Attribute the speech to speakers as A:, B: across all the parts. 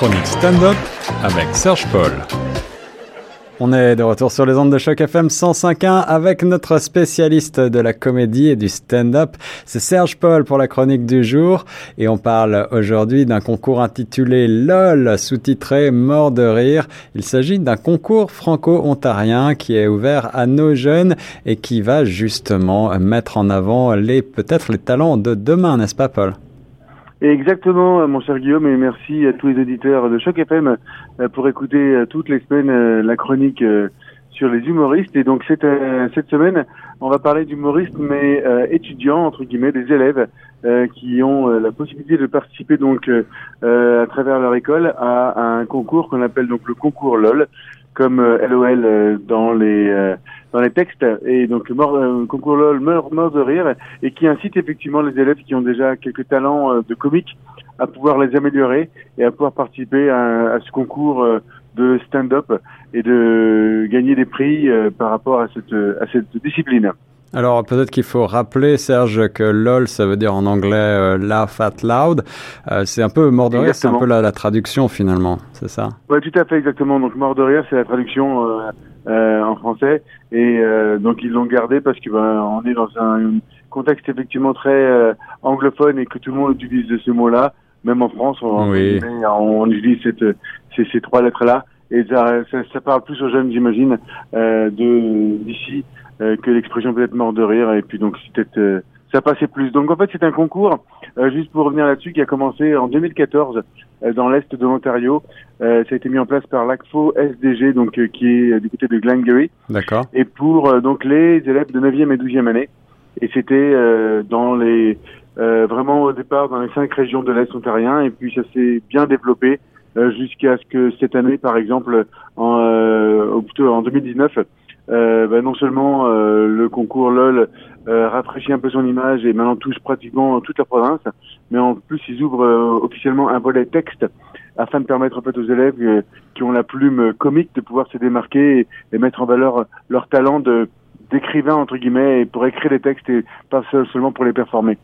A: chronique stand-up avec Serge Paul. On est de retour sur les ondes de choc FM 105.1 avec notre spécialiste de la comédie et du stand-up. C'est Serge Paul pour la chronique du jour et on parle aujourd'hui d'un concours intitulé LOL, sous-titré Mort de rire. Il s'agit d'un concours franco-ontarien qui est ouvert à nos jeunes et qui va justement mettre en avant les, peut-être les talents de demain, n'est-ce pas Paul?
B: Exactement, mon cher Guillaume, et merci à tous les auditeurs de Choc FM euh, pour écouter euh, toutes les semaines euh, la chronique sur les humoristes. Et donc cette, cette semaine, on va parler d'humoristes, mais étudiants, entre guillemets, des élèves qui ont la possibilité de participer donc à travers leur école à, un concours qu'on appelle donc le concours LOL, comme LOL dans les dans les textes et donc mort, euh, concours LOL mort, mort de rire et qui incite effectivement les élèves qui ont déjà quelques talents euh, de comique à pouvoir les améliorer et à pouvoir participer à, à ce concours euh, de stand-up et de gagner des prix par rapport à cette, à cette discipline.
A: Alors peut-être qu'il faut rappeler, Serge, que LOL, ça veut dire en anglais laugh at loud. c'est un peu mort de rire, c'est un peu la, la traduction finalement, c'est ça?
B: Oui, tout à fait, exactement. Donc mort de rire, c'est la traduction euh, en français et euh, donc ils l'ont gardé parce que ben, on est dans un contexte effectivement très euh, anglophone et que tout le monde utilise ce mot-là. Même en France, on, on, utilise cette, ces, ces trois lettres-là et ça, ça, ça, parle plus aux jeunes, j'imagine, de d'ici que l'expression peut-être mort de rire et puis donc c'est peut-être ça passait plus. Donc en fait, c'est un concours, euh, juste pour revenir là-dessus, qui a commencé en 2014 euh, dans l'est de l'Ontario. Euh, ça a été mis en place par l'ACFO SDG, donc qui est du côté de Glengarry.
A: D'accord.
B: Et pour donc les élèves de 9e et 12e année. Et c'était dans les vraiment au départ dans les cinq régions de l'est ontarien. Et puis ça s'est bien développé jusqu'à ce que cette année, par exemple, en, plutôt en 2019, euh, bah, non seulement euh, le concours LOL euh, rafraîchit un peu son image et maintenant touche pratiquement toute la province, mais en plus ils ouvrent euh, officiellement un volet texte afin de permettre en fait aux élèves qui ont la plume comique de pouvoir se démarquer et, mettre en valeur leur talent de d'écrivain entre guillemets pour écrire des textes et pas seulement pour les performer.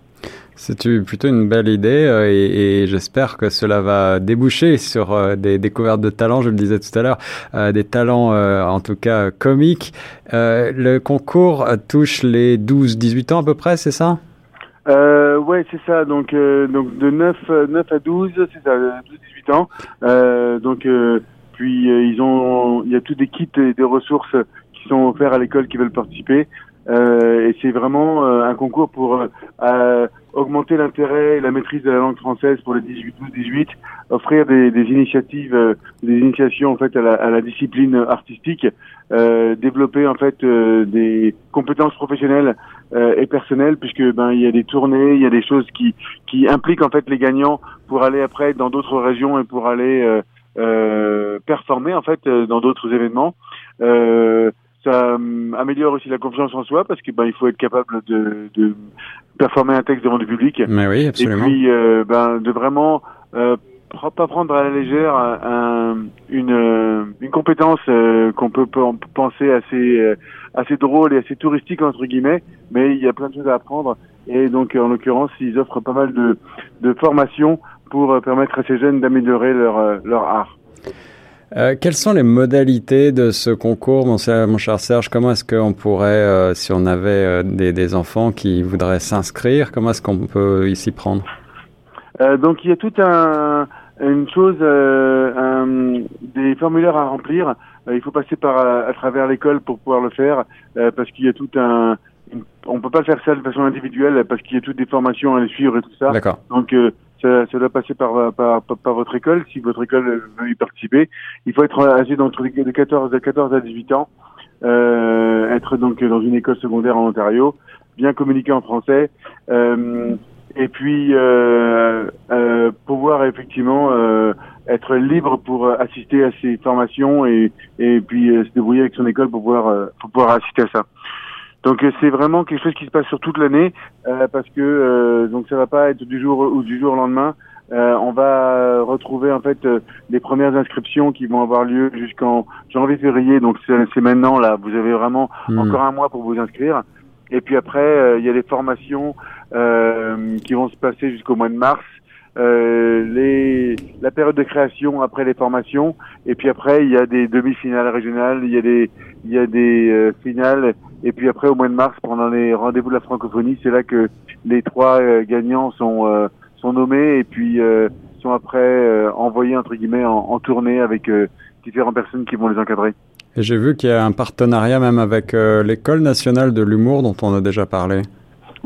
A: C'est plutôt une belle idée euh, et, j'espère que cela va déboucher sur euh, des découvertes de talents, je le disais tout à l'heure, euh, des talents en tout cas comiques. le concours touche les 12-18 ans à peu près, c'est ça?
B: Euh, Ouais, c'est ça. Donc, donc de 9, 9 à 12, c'est ça, 12-18 ans. donc, puis ils ont, il y a tous des kits et des ressources qui sont offerts à l'école qui veulent participer. Euh, et c'est vraiment euh, un concours pour euh, augmenter l'intérêt et la maîtrise de la langue française pour les 18-12-18, offrir des, des initiatives, des initiations en fait à la, à la discipline artistique, développer en fait des compétences professionnelles et personnelles, puisque ben il y a des tournées, il y a des choses qui qui impliquent en fait les gagnants pour aller après dans d'autres régions et pour aller performer en fait dans d'autres événements. Euh, ça euh, améliore aussi la confiance en soi parce que ben il faut être capable de, de performer un texte devant du public.
A: Mais oui, absolument.
B: Et puis euh, ben de vraiment euh, pas prendre à la légère un, une, euh, une compétence qu'on peut penser assez assez drôle et assez touristique entre guillemets, mais il y a plein de choses à apprendre et donc en l'occurrence ils offrent pas mal de de formations pour permettre à ces jeunes d'améliorer leur leur art.
A: Euh, quelles sont les modalités de ce concours, mon, mon cher Serge? Comment est-ce qu'on pourrait, euh, si on avait euh, des, des, enfants qui voudraient s'inscrire, comment est-ce qu'on peut s'y prendre?
B: Donc il y a tout un, une chose, un, des formulaires à remplir. il faut passer par à, travers l'école pour pouvoir le faire, parce qu'il y a tout un, on peut pas faire ça de façon individuelle parce qu'il y a toutes des formations à les suivre et tout ça.
A: D'accord.
B: Donc ça, ça, doit passer par, par, par, votre école, si votre école veut y participer. Il faut être âgé d'entre de 14, de 14 à 18 ans, euh, être donc dans une école secondaire en Ontario, bien communiquer en français, euh, et puis euh, euh pouvoir effectivement euh, être libre pour assister à ces formations et, et puis se débrouiller avec son école pour pouvoir, pour pouvoir assister à ça. Donc euh, c'est vraiment quelque chose qui se passe sur toute l'année euh, parce que euh, donc ça va pas être du jour ou du jour au lendemain. on va retrouver en fait les premières inscriptions qui vont avoir lieu jusqu'en janvier-février. Donc c'est maintenant là. Vous avez vraiment hmm. encore un mois pour vous inscrire. Et puis après, il y a des formations qui vont se passer jusqu'au mois de mars. Euh, les, la période de création après les formations, et puis après il y a des demi-finales régionales, il y a des, il y a des euh, finales, et puis après au mois de mars pendant les rendez-vous de la francophonie, c'est là que les trois euh, gagnants sont euh, sont nommés et puis sont après envoyés entre guillemets en, tournée avec différentes personnes qui vont les encadrer.
A: J'ai vu qu'il y a un partenariat même avec l'école nationale de l'humour dont on a déjà parlé.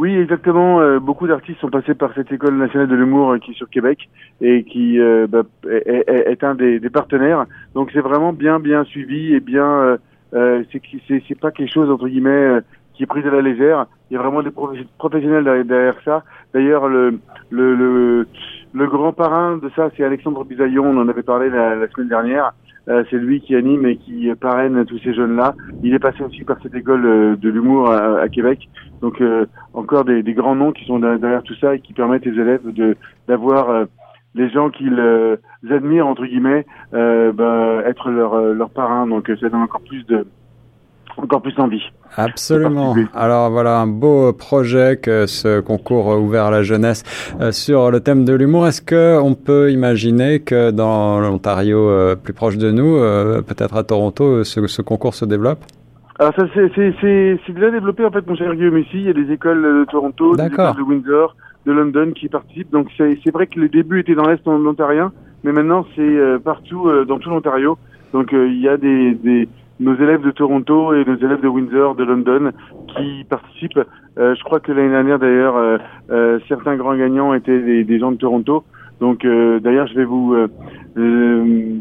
B: Oui, exactement. Euh, beaucoup d'artistes sont passés par cette école nationale de l'humour euh, qui est sur Québec et qui euh, bah, est, est, un des, des, partenaires. Donc c'est vraiment bien, bien suivi et bien. c'est c'est pas quelque chose entre guillemets qui est pris à la légère. Il y a vraiment des professionnels derrière, ça. D'ailleurs, le, le, le, grand parrain de ça, c'est Alexandre Bisaillon. On en avait parlé la semaine dernière. Euh, c'est lui qui anime et qui parraine tous ces jeunes-là. Il est passé aussi par cette école euh, de l'humour à, Québec. Donc euh, encore des, grands noms qui sont derrière tout ça et qui permettent aux élèves d'avoir les gens qu'ils admirent entre guillemets bah, être leur leur parrain. Donc ça donne encore plus de encore plus envie.
A: Absolument. Alors voilà un beau projet que ce concours ouvert à la jeunesse euh, sur le thème de l'humour. Est-ce que on peut imaginer que dans l'Ontario euh, plus proche de nous, euh, peut-être à Toronto, ce, ce, concours se développe?
B: Alors ça c'est déjà développé en fait mon cher Guillaume ici. Il y a des écoles de Toronto, des écoles de Windsor, de London qui participent. Donc c'est vrai que le début était dans l'est ontarien, mais maintenant c'est partout dans tout l'Ontario. Donc il y a des, des nos élèves de Toronto et nos élèves de Windsor, de London, qui participent. Euh, je crois que l'année dernière, d'ailleurs, euh, euh, certains grands gagnants étaient des, des gens de Toronto. Donc, d'ailleurs, je vais vous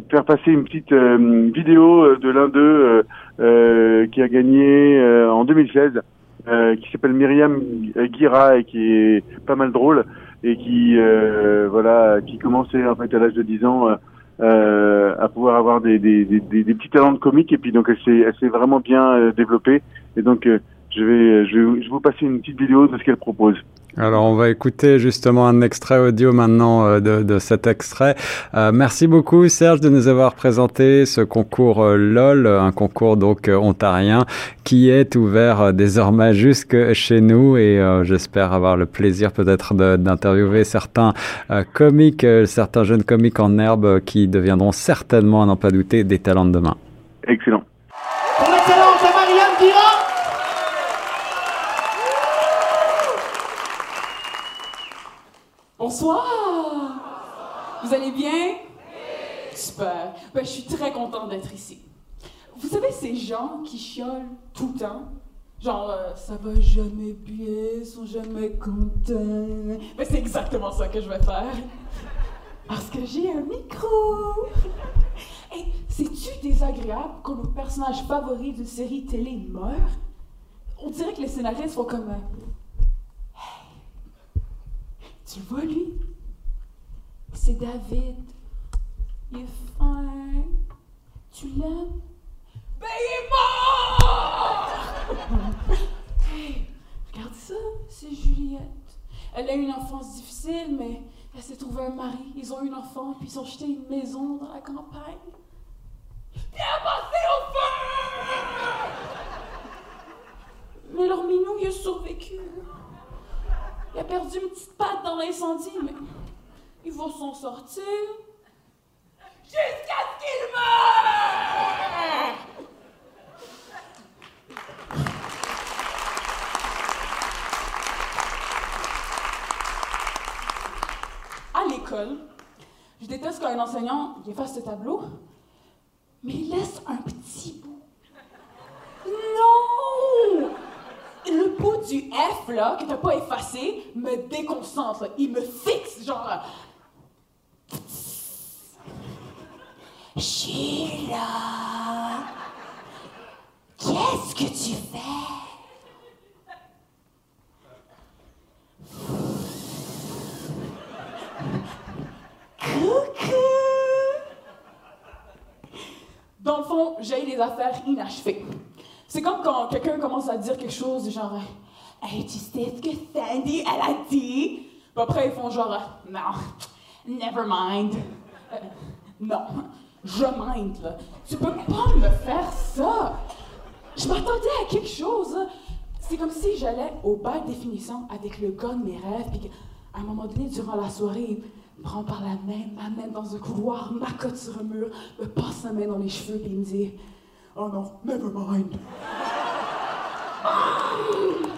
B: faire passer une petite vidéo de l'un d'eux qui a gagné en 2016, qui s'appelle Myriam Guira et qui est pas mal drôle et qui voilà qui commençait en fait à l'âge de 10 ans euh, à pouvoir avoir des, des, des, des, petits talents de comique et puis donc elle s'est elle s'est vraiment bien euh, développée et donc euh, je vais je vais, je vais vous passer une petite vidéo de ce qu'elle propose.
A: Alors on va écouter justement un extrait audio maintenant euh, de, de, cet extrait. Euh, merci beaucoup Serge de nous avoir présenté ce concours euh, LOL, un concours donc ontarien qui est ouvert désormais jusque chez nous et j'espère avoir le plaisir peut-être d'interviewer certains comiques, certains jeunes comiques en herbe qui deviendront certainement, à n'en pas douter, des talents de demain.
B: Excellent.
C: Bonsoir! Vous allez bien? Super. Ben, je suis très contente d'être ici. Vous savez, ces gens qui chiolent tout le temps, genre euh, ça va jamais bien, sont jamais contents. Ben, c'est exactement ça que je vais faire. Parce que j'ai un micro! Et c'est-tu désagréable quand nos personnages favoris d'une série télé meurent? On dirait que les scénaristes font comme. Tu vois, lui? C'est David. Il est fin. Tu l'aimes? Ben, il est mort! regarde ça, c'est Juliette. Elle a eu une enfance difficile, mais elle s'est trouvée un mari. Ils ont eu un enfant, puis ils ont jeté une maison dans la campagne. Puis elle a passé au feu! Mais leur minou, il a survécu. Il a perdu une petite patte dans l'incendie, mais il va s'en sortir. Jusqu'à ce qu'il meure! À l'école, je déteste quand un enseignant efface ce tableau, mais il laisse un petit bout. Non! le bout du F, là, que t'as pas effacé, me déconcentre. Il me fixe, genre. Sheila, qu'est-ce que tu fais? Coucou! Dans le fond, j'ai des affaires inachevées. C'est comme quand quelqu'un commence à dire quelque chose genre Hey, tu sais ce que Sandy, elle a dit? Puis après, ils font genre Non, never mind. Euh, non, je mind, là. Tu peux pas me faire ça. Je m'attendais à quelque chose. C'est comme si j'allais au bal définition avec le gars de mes rêves, puis qu'à un moment donné, durant la soirée, me prend par la main, m'amène dans un couloir, m'accote sur un mur, me passe sa main dans les cheveux et il me dit Oh non, never mind.